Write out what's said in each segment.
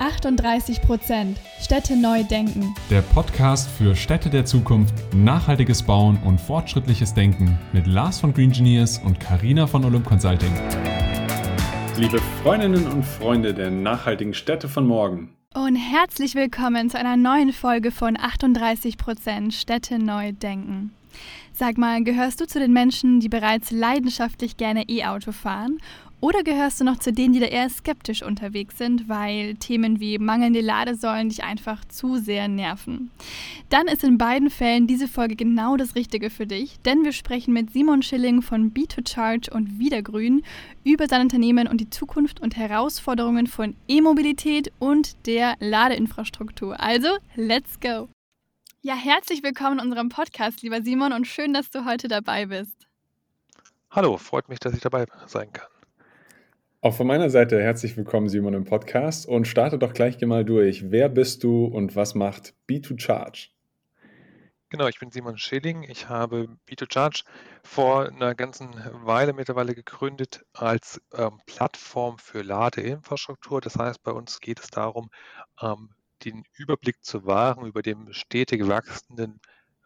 38 Prozent. Städte neu denken. Der Podcast für Städte der Zukunft, nachhaltiges Bauen und fortschrittliches Denken mit Lars von Green Engineers und Karina von Olymp Consulting. Liebe Freundinnen und Freunde der nachhaltigen Städte von morgen. Und herzlich willkommen zu einer neuen Folge von 38 Prozent Städte neu denken. Sag mal, gehörst du zu den Menschen, die bereits leidenschaftlich gerne E-Auto fahren oder gehörst du noch zu denen, die da eher skeptisch unterwegs sind, weil Themen wie mangelnde Ladesäulen dich einfach zu sehr nerven? Dann ist in beiden Fällen diese Folge genau das Richtige für dich, denn wir sprechen mit Simon Schilling von B2Charge und Wiedergrün über sein Unternehmen und die Zukunft und Herausforderungen von E-Mobilität und der Ladeinfrastruktur. Also, let's go! Ja, herzlich willkommen in unserem Podcast, lieber Simon, und schön, dass du heute dabei bist. Hallo, freut mich, dass ich dabei sein kann. Auch von meiner Seite herzlich willkommen, Simon, im Podcast und starte doch gleich mal durch. Wer bist du und was macht B2Charge? Genau, ich bin Simon Schilling. Ich habe B2Charge vor einer ganzen Weile mittlerweile gegründet als ähm, Plattform für Ladeinfrastruktur. Das heißt, bei uns geht es darum, ähm, den Überblick zu wahren über den stetig wachsenden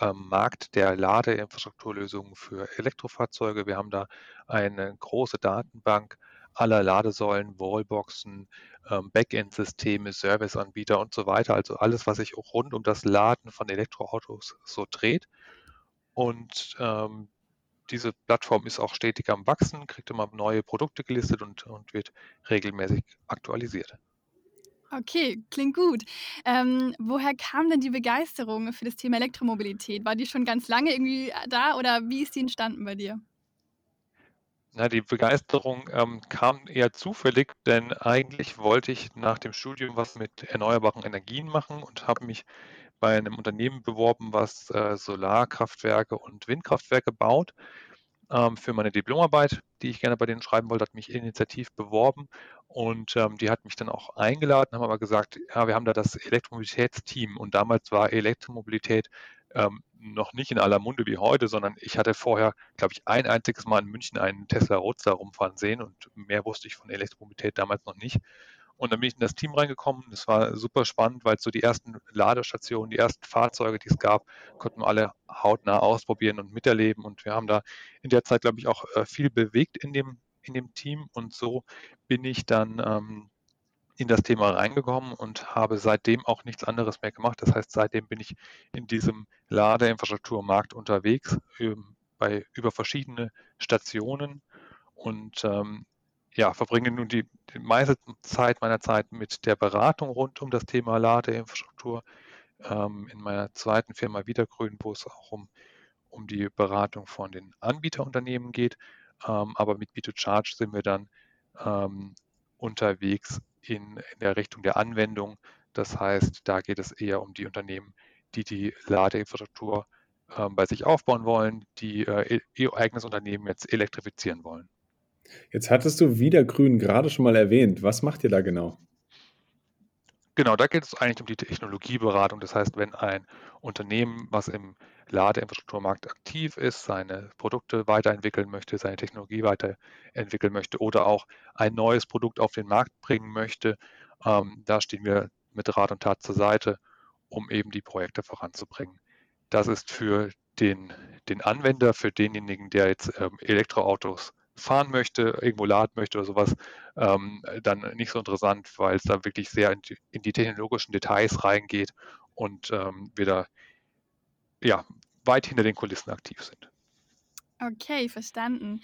ähm, Markt der Ladeinfrastrukturlösungen für Elektrofahrzeuge. Wir haben da eine große Datenbank aller Ladesäulen, Wallboxen, ähm, Backend-Systeme, Serviceanbieter und so weiter. Also alles, was sich rund um das Laden von Elektroautos so dreht. Und ähm, diese Plattform ist auch stetig am Wachsen, kriegt immer neue Produkte gelistet und, und wird regelmäßig aktualisiert. Okay, klingt gut. Ähm, woher kam denn die Begeisterung für das Thema Elektromobilität? War die schon ganz lange irgendwie da oder wie ist die entstanden bei dir? Na, die Begeisterung ähm, kam eher zufällig, denn eigentlich wollte ich nach dem Studium was mit erneuerbaren Energien machen und habe mich bei einem Unternehmen beworben, was äh, Solarkraftwerke und Windkraftwerke baut. Ähm, für meine Diplomarbeit, die ich gerne bei denen schreiben wollte, hat mich initiativ beworben und ähm, die hat mich dann auch eingeladen, haben aber gesagt, ja, wir haben da das Elektromobilitätsteam und damals war Elektromobilität ähm, noch nicht in aller Munde wie heute, sondern ich hatte vorher, glaube ich, ein einziges Mal in München einen Tesla Roadster rumfahren sehen und mehr wusste ich von Elektromobilität damals noch nicht. Und dann bin ich in das Team reingekommen. Das war super spannend, weil so die ersten Ladestationen, die ersten Fahrzeuge, die es gab, konnten wir alle hautnah ausprobieren und miterleben. Und wir haben da in der Zeit, glaube ich, auch äh, viel bewegt in dem, in dem Team. Und so bin ich dann ähm, in das Thema reingekommen und habe seitdem auch nichts anderes mehr gemacht. Das heißt, seitdem bin ich in diesem Ladeinfrastrukturmarkt unterwegs, ähm, bei über verschiedene Stationen und ähm, ja, verbringe nun die, die, meiste Zeit meiner Zeit mit der Beratung rund um das Thema Ladeinfrastruktur. Ähm, in meiner zweiten Firma Wiedergrün, wo es auch um, um die Beratung von den Anbieterunternehmen geht. Ähm, aber mit B2Charge sind wir dann ähm, unterwegs in, in der Richtung der Anwendung. Das heißt, da geht es eher um die Unternehmen, die die Ladeinfrastruktur äh, bei sich aufbauen wollen, die äh, ihr eigenes Unternehmen jetzt elektrifizieren wollen. Jetzt hattest du Wiedergrün gerade schon mal erwähnt. Was macht ihr da genau? Genau, da geht es eigentlich um die Technologieberatung. Das heißt, wenn ein Unternehmen, was im Ladeinfrastrukturmarkt aktiv ist, seine Produkte weiterentwickeln möchte, seine Technologie weiterentwickeln möchte oder auch ein neues Produkt auf den Markt bringen möchte, ähm, da stehen wir mit Rat und Tat zur Seite, um eben die Projekte voranzubringen. Das ist für den, den Anwender, für denjenigen, der jetzt ähm, Elektroautos fahren möchte, irgendwo laden möchte oder sowas, ähm, dann nicht so interessant, weil es da wirklich sehr in die, in die technologischen Details reingeht und ähm, wir da ja, weit hinter den Kulissen aktiv sind. Okay, verstanden.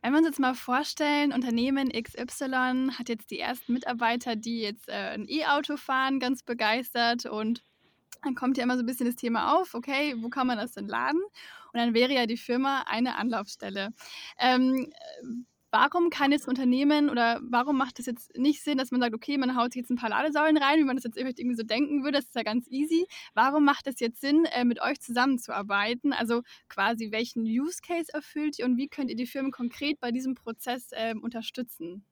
Wenn wir uns jetzt mal vorstellen, Unternehmen XY hat jetzt die ersten Mitarbeiter, die jetzt äh, ein E-Auto fahren, ganz begeistert und dann kommt ja immer so ein bisschen das Thema auf, okay, wo kann man das denn laden? Und dann wäre ja die Firma eine Anlaufstelle. Ähm, warum kann jetzt Unternehmen oder warum macht es jetzt nicht Sinn, dass man sagt, okay, man haut jetzt ein paar Ladesäulen rein, wie man das jetzt irgendwie so denken würde, das ist ja ganz easy. Warum macht es jetzt Sinn, äh, mit euch zusammenzuarbeiten? Also quasi, welchen Use Case erfüllt ihr und wie könnt ihr die Firmen konkret bei diesem Prozess äh, unterstützen?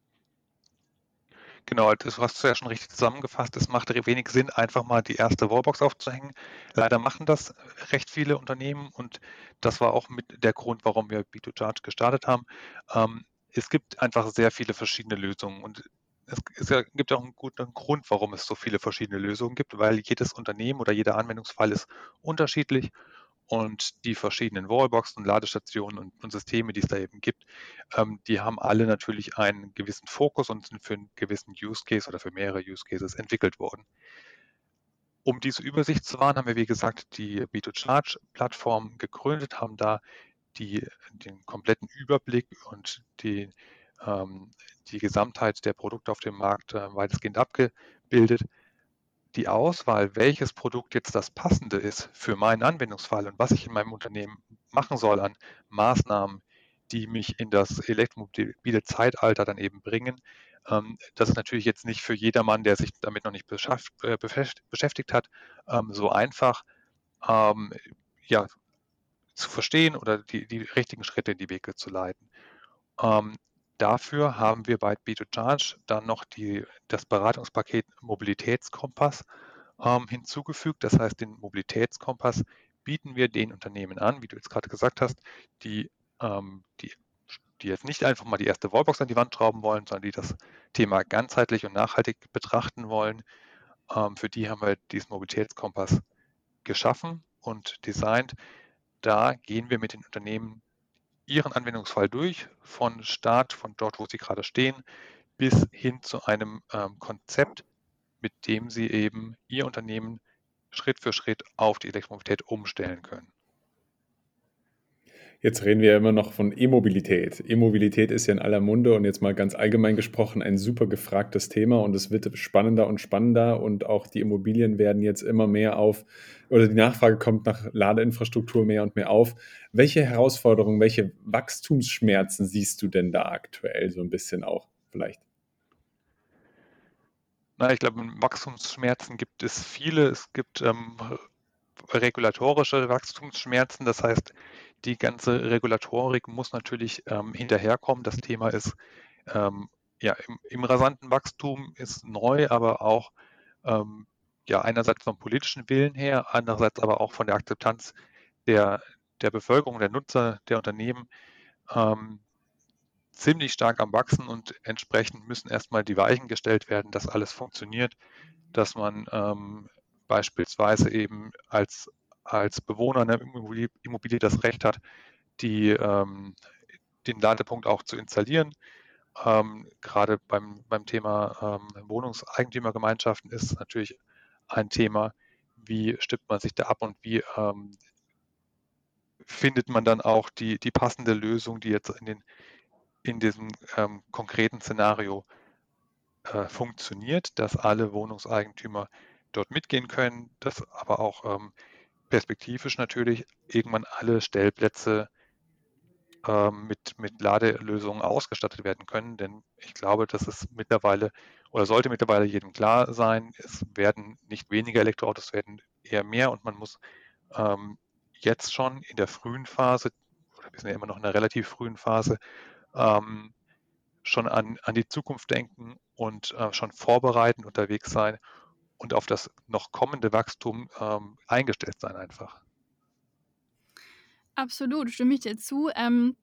Genau, das hast du ja schon richtig zusammengefasst. Es macht wenig Sinn, einfach mal die erste Wallbox aufzuhängen. Leider machen das recht viele Unternehmen und das war auch mit der Grund, warum wir B2Charge gestartet haben. Ähm, es gibt einfach sehr viele verschiedene Lösungen und es, es, gibt auch einen guten Grund, warum es so viele verschiedene Lösungen gibt, weil jedes Unternehmen oder jeder Anwendungsfall ist unterschiedlich und die verschiedenen Wallboxen, Ladestationen und, und Systeme, die es da eben gibt, ähm, die haben alle natürlich einen gewissen Fokus und sind für einen gewissen Use Case oder für mehrere Use Cases entwickelt worden. Um diese Übersicht zu wahren, haben wir, wie gesagt, die B2Charge-Plattform gegründet, haben da die, den kompletten Überblick und die, ähm, die Gesamtheit der Produkte auf dem Markt äh, weitestgehend abgebildet. Die Auswahl, welches Produkt jetzt das passende ist für meinen Anwendungsfall und was ich in meinem Unternehmen machen soll an Maßnahmen, die mich in das elektromobile Zeitalter dann eben bringen, ähm, das ist natürlich jetzt nicht für jedermann, der sich damit noch nicht äh, beschäftigt hat, ähm, so einfach ähm, ja, zu verstehen oder die, die richtigen Schritte in die Wege zu leiten. Dafür haben wir bei B2Charge dann noch die, das Beratungspaket Mobilitätskompass ähm, hinzugefügt. Das heißt, den Mobilitätskompass bieten wir den Unternehmen an, wie du jetzt gerade gesagt hast, die, ähm, die die jetzt nicht einfach mal die erste Wallbox an die Wand schrauben wollen, sondern die das Thema ganzheitlich und nachhaltig betrachten wollen. Ähm, für die haben wir diesen Mobilitätskompass geschaffen und designt. Da gehen wir mit den Unternehmen ihren Anwendungsfall durch, von Start, von dort, wo sie gerade stehen, bis hin zu einem ähm, Konzept, mit dem sie eben ihr Unternehmen Schritt für Schritt auf die Elektromobilität umstellen können. Jetzt reden wir immer noch von E-Mobilität. E-Mobilität ist ja in aller Munde und jetzt mal ganz allgemein gesprochen ein super gefragtes Thema und es wird spannender und spannender und auch die Immobilien werden jetzt immer mehr auf oder die Nachfrage kommt nach Ladeinfrastruktur mehr und mehr auf. Welche Herausforderungen, welche Wachstumsschmerzen siehst du denn da aktuell so ein bisschen auch vielleicht? Na, ich glaube, Wachstumsschmerzen gibt es viele. Es gibt ähm, regulatorische Wachstumsschmerzen, das heißt, die ganze Regulatorik muss natürlich ähm, hinterherkommen. Das Thema ist ähm, ja im, im, rasanten Wachstum ist neu, aber auch ähm, ja einerseits vom politischen Willen her, andererseits aber auch von der Akzeptanz der, der Bevölkerung, der Nutzer, der Unternehmen ähm, ziemlich stark am Wachsen und entsprechend müssen erstmal die Weichen gestellt werden, dass alles funktioniert, dass man ähm, beispielsweise eben als als Bewohner einer Immobilie das Recht hat, die, ähm, den Ladepunkt auch zu installieren. Ähm, gerade beim, beim Thema ähm, Wohnungseigentümergemeinschaften ist natürlich ein Thema, wie stimmt man sich da ab und wie ähm, findet man dann auch die, die passende Lösung, die jetzt in, den, in diesem ähm, konkreten Szenario äh, funktioniert, dass alle Wohnungseigentümer dort mitgehen können, dass aber auch ähm, perspektivisch natürlich irgendwann alle Stellplätze ähm, mit, mit Ladelösungen ausgestattet werden können. Denn ich glaube, dass es mittlerweile oder sollte mittlerweile jedem klar sein, es werden nicht weniger Elektroautos, werden eher mehr und man muss ähm, jetzt schon in der frühen Phase, wir sind ja immer noch in einer relativ frühen Phase, ähm, schon an, an die Zukunft denken und äh, schon vorbereitend unterwegs sein und auf das noch kommende Wachstum ähm, eingestellt sein einfach. Absolut, stimme ich dir zu. Ähm,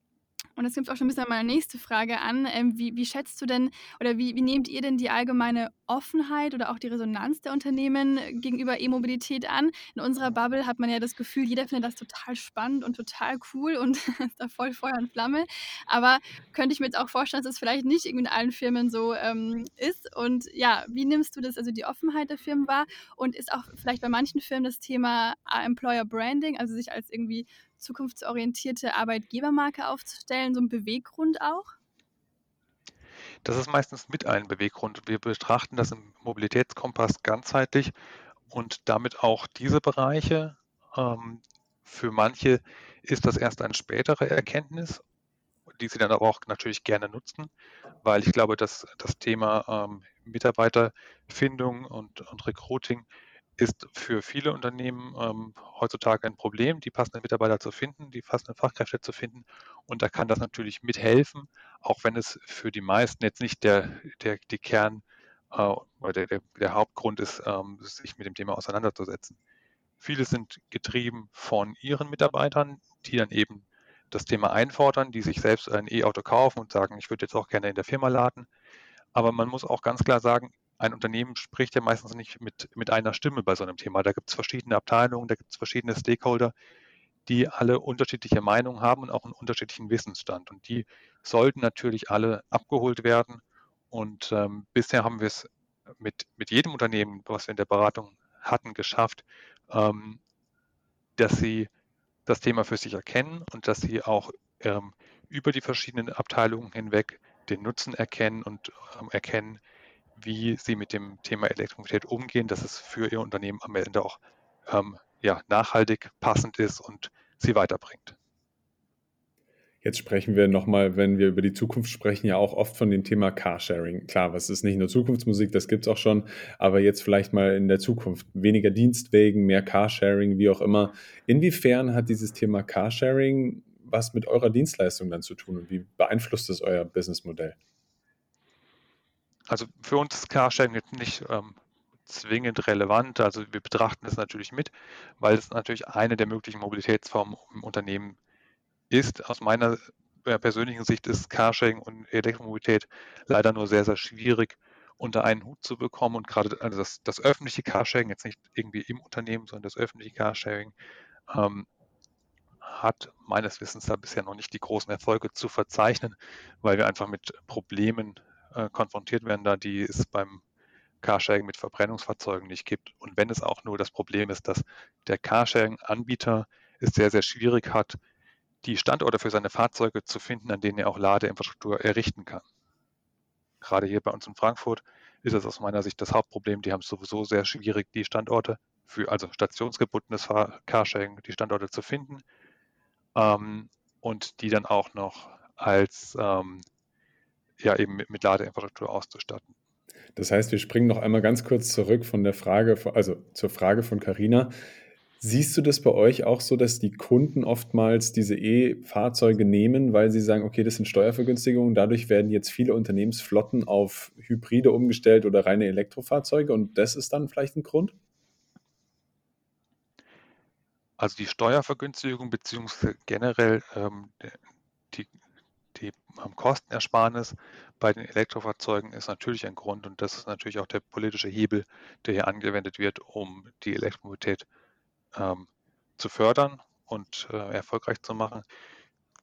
und das gibt auch schon ein bisschen an meine nächste Frage an. Ähm, wie, wie, schätzt du denn oder wie, wie, nehmt ihr denn die allgemeine Offenheit oder auch die Resonanz der Unternehmen gegenüber E-Mobilität an? In unserer Bubble hat man ja das Gefühl, jeder findet das total spannend und total cool und ist da voll Feuer und Flamme. Aber könnte ich mir jetzt auch vorstellen, dass das vielleicht nicht in allen Firmen so ähm, ist. Und ja, wie nimmst du das, also die Offenheit der Firmen wahr? Und ist auch vielleicht bei manchen Firmen das Thema Employer Branding, also sich als irgendwie zukunftsorientierte Arbeitgebermarke aufzustellen, so ein Beweggrund auch? Das ist meistens mit ein Beweggrund. Wir betrachten das im Mobilitätskompass ganzheitlich und damit auch diese Bereiche. Ähm, für manche ist das erst eine spätere Erkenntnis, die sie dann aber auch natürlich gerne nutzen, weil ich glaube, dass das Thema ähm, Mitarbeiterfindung und, und Recruiting ist für viele Unternehmen ähm, heutzutage ein Problem, die passenden Mitarbeiter zu finden, die passenden Fachkräfte zu finden. Und da kann das natürlich mithelfen, auch wenn es für die meisten jetzt nicht der, der die Kern äh, oder der, der, Hauptgrund ist, ähm, sich mit dem Thema auseinanderzusetzen. Viele sind getrieben von ihren Mitarbeitern, die dann eben das Thema einfordern, die sich selbst ein E-Auto kaufen und sagen, ich würde jetzt auch gerne in der Firma laden. Aber man muss auch ganz klar sagen, ein Unternehmen spricht ja meistens nicht mit, mit einer Stimme bei so einem Thema. Da gibt es verschiedene Abteilungen, da gibt es verschiedene Stakeholder, die alle unterschiedliche Meinungen haben und auch einen unterschiedlichen Wissensstand. Und die sollten natürlich alle abgeholt werden. Und ähm, bisher haben wir es mit, mit jedem Unternehmen, was wir in der Beratung hatten, geschafft, ähm, dass sie das Thema für sich erkennen und dass sie auch ähm, über die verschiedenen Abteilungen hinweg den Nutzen erkennen und ähm, erkennen, wie sie mit dem Thema Elektromobilität umgehen, dass es für ihr Unternehmen am Ende auch ähm, ja, nachhaltig, passend ist und sie weiterbringt. Jetzt sprechen wir nochmal, wenn wir über die Zukunft sprechen, ja auch oft von dem Thema Carsharing. Klar, was ist nicht nur Zukunftsmusik, das gibt es auch schon, aber jetzt vielleicht mal in der Zukunft weniger Dienstwegen, mehr Carsharing, wie auch immer. Inwiefern hat dieses Thema Carsharing was mit eurer Dienstleistung dann zu tun und wie beeinflusst es euer Businessmodell? Also für uns ist Carsharing jetzt nicht ähm, zwingend relevant. Also wir betrachten es natürlich mit, weil es natürlich eine der möglichen Mobilitätsformen im Unternehmen ist. Aus meiner persönlichen Sicht ist Carsharing und Elektromobilität leider nur sehr, sehr schwierig unter einen Hut zu bekommen. Und gerade also das, das öffentliche Carsharing, jetzt nicht irgendwie im Unternehmen, sondern das öffentliche Carsharing, ähm, hat meines Wissens da bisher noch nicht die großen Erfolge zu verzeichnen, weil wir einfach mit Problemen äh, konfrontiert werden, da die es beim Carsharing mit Verbrennungsfahrzeugen nicht gibt. Und wenn es auch nur das Problem ist, dass der Carsharing-Anbieter es sehr, sehr schwierig hat, die Standorte für seine Fahrzeuge zu finden, an denen er auch Ladeinfrastruktur errichten kann. Gerade hier bei uns in Frankfurt ist es aus meiner Sicht das Hauptproblem. Die haben es sowieso sehr schwierig, die Standorte für, also stationsgebundenes Carsharing, die Standorte zu finden ähm, und die dann auch noch als ähm, ja eben mit, mit Ladeinfrastruktur auszustatten. Das heißt, wir springen noch einmal ganz kurz zurück von der Frage, also zur Frage von Carina. Siehst du das bei euch auch so, dass die Kunden oftmals diese E-Fahrzeuge nehmen, weil sie sagen, okay, das sind Steuervergünstigungen, dadurch werden jetzt viele Unternehmensflotten auf Hybride umgestellt oder reine Elektrofahrzeuge und das ist dann vielleicht ein Grund? Also die Steuervergünstigung beziehungsweise generell ähm, die, die Kostenersparnis bei den Elektrofahrzeugen ist natürlich ein Grund und das ist natürlich auch der politische Hebel, der hier angewendet wird, um die Elektromobilität ähm, zu fördern und äh, erfolgreich zu machen,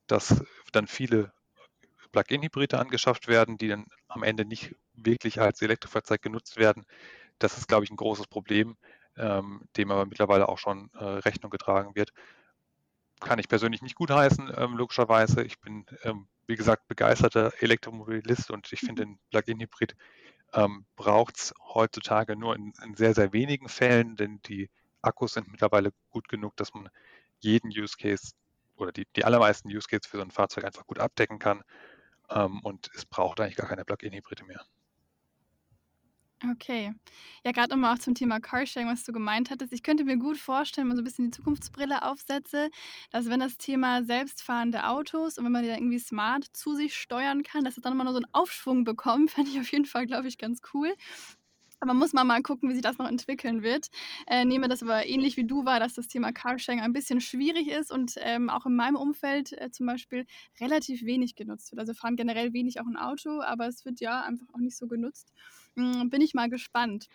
dass dann viele Plug-in-Hybride angeschafft werden, die dann am Ende nicht wirklich als Elektrofahrzeug genutzt werden. Das ist, glaube ich, ein großes Problem, ähm, dem aber mittlerweile auch schon äh, Rechnung getragen wird. Kann ich persönlich nicht gutheißen, ähm, logischerweise. Ich bin, ähm, wie gesagt, begeisterter Elektromobilist und ich finde, den Plug-in-Hybrid ähm, braucht es heutzutage nur in, in, sehr, sehr wenigen Fällen, denn die Akkus sind mittlerweile gut genug, dass man jeden Use Case oder die, die allermeisten Use Cases für so ein Fahrzeug einfach gut abdecken kann. Ähm, und es braucht eigentlich gar keine Plug-in-Hybride mehr. Okay. Ja, gerade nochmal auch zum Thema Carsharing, was du gemeint hattest. Ich könnte mir gut vorstellen, wenn man so ein bisschen die Zukunftsbrille aufsetze, dass wenn das Thema selbstfahrende Autos und wenn man die dann irgendwie smart zu sich steuern kann, dass es dann immer noch so einen Aufschwung bekommt, fände ich auf jeden Fall, glaube ich, ganz cool. Aber muss man mal gucken, wie sich das noch entwickeln wird. Äh, nehme das aber ähnlich wie du war, dass das Thema Carsharing ein bisschen schwierig ist und ähm, auch in meinem Umfeld äh, zum Beispiel relativ wenig genutzt wird. Also fahren generell wenig auch ein Auto, aber es wird ja einfach auch nicht so genutzt. Mhm, bin ich mal gespannt.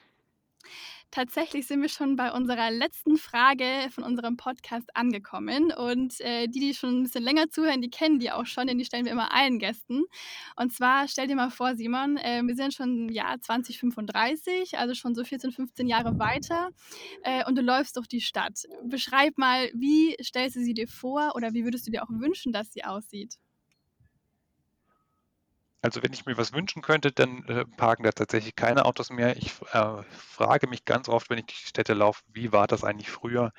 Tatsächlich sind wir schon bei unserer letzten Frage von unserem Podcast angekommen. Und äh, die, die schon ein bisschen länger zuhören, die kennen die auch schon, denn die stellen wir immer allen Gästen. Und zwar stell dir mal vor, Simon, äh, wir sind schon im Jahr 2035, also schon so 14, 15 Jahre weiter. Äh, und du läufst durch die Stadt. Beschreib mal, wie stellst du sie dir vor oder wie würdest du dir auch wünschen, dass sie aussieht? Also wenn ich mir was wünschen könnte, dann äh, parken da tatsächlich keine Autos mehr. Ich äh, frage mich ganz oft, wenn ich die Städte laufe, wie war das eigentlich früher?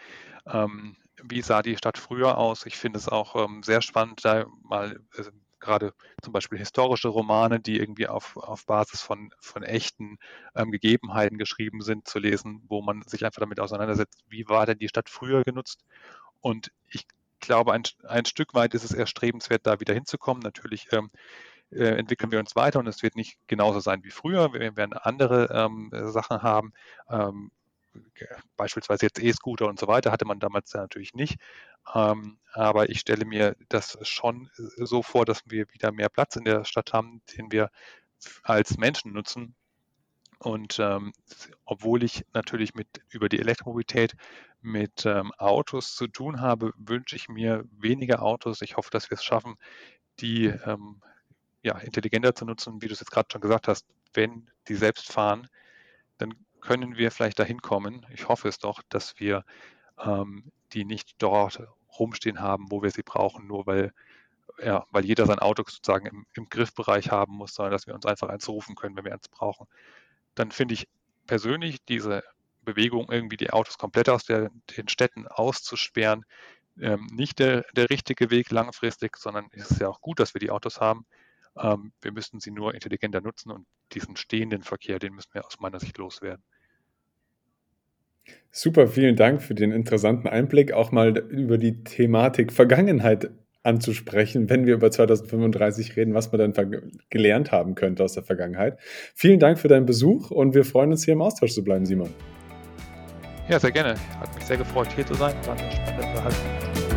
Ähm, wie sah die Stadt früher aus? Ich finde es auch ähm, sehr spannend, da mal äh, gerade zum Beispiel historische Romane, die irgendwie auf, auf Basis von, von echten ähm, Gegebenheiten geschrieben sind, zu lesen, wo man sich einfach damit auseinandersetzt, wie war denn die Stadt früher genutzt? Und ich glaube, ein, ein Stück weit ist es erstrebenswert, da wieder hinzukommen. Natürlich ähm, äh, entwickeln wir uns weiter und es wird nicht genauso sein wie früher. Wir werden andere ähm, Sachen haben. Ähm, beispielsweise jetzt E-Scooter und so weiter hatte man damals natürlich nicht. Ähm, aber ich stelle mir das schon so vor, dass wir wieder mehr Platz in der Stadt haben, den wir als Menschen nutzen. Und ähm, obwohl ich natürlich mit über die Elektromobilität mit ähm, Autos zu tun habe, wünsche ich mir weniger Autos. Ich hoffe, dass wir es schaffen, die ähm, ja, intelligenter zu nutzen, wie du es jetzt gerade schon gesagt hast. Wenn die selbst fahren, dann können wir vielleicht dahin kommen. Ich hoffe es doch, dass wir ähm, die nicht dort rumstehen haben, wo wir sie brauchen, nur weil ja, weil jeder sein Auto sozusagen im, im Griffbereich haben muss, sondern dass wir uns einfach eins rufen können, wenn wir eins brauchen. Dann finde ich persönlich diese Bewegung, irgendwie die Autos komplett aus der, den Städten auszusperren, ähm, nicht der, der richtige Weg langfristig, sondern es ist ja auch gut, dass wir die Autos haben. Ähm, wir müssen sie nur intelligenter nutzen und diesen stehenden Verkehr, den müssen wir aus meiner Sicht loswerden. Super, vielen Dank für den interessanten Einblick, auch mal über die Thematik Vergangenheit anzusprechen, wenn wir über 2035 reden, was man dann gelernt haben könnte aus der Vergangenheit. Vielen Dank für deinen Besuch und wir freuen uns hier im Austausch zu bleiben, Simon. Ja, sehr gerne. Hat mich sehr gefreut, hier zu sein. War eine spannende Unterhaltung.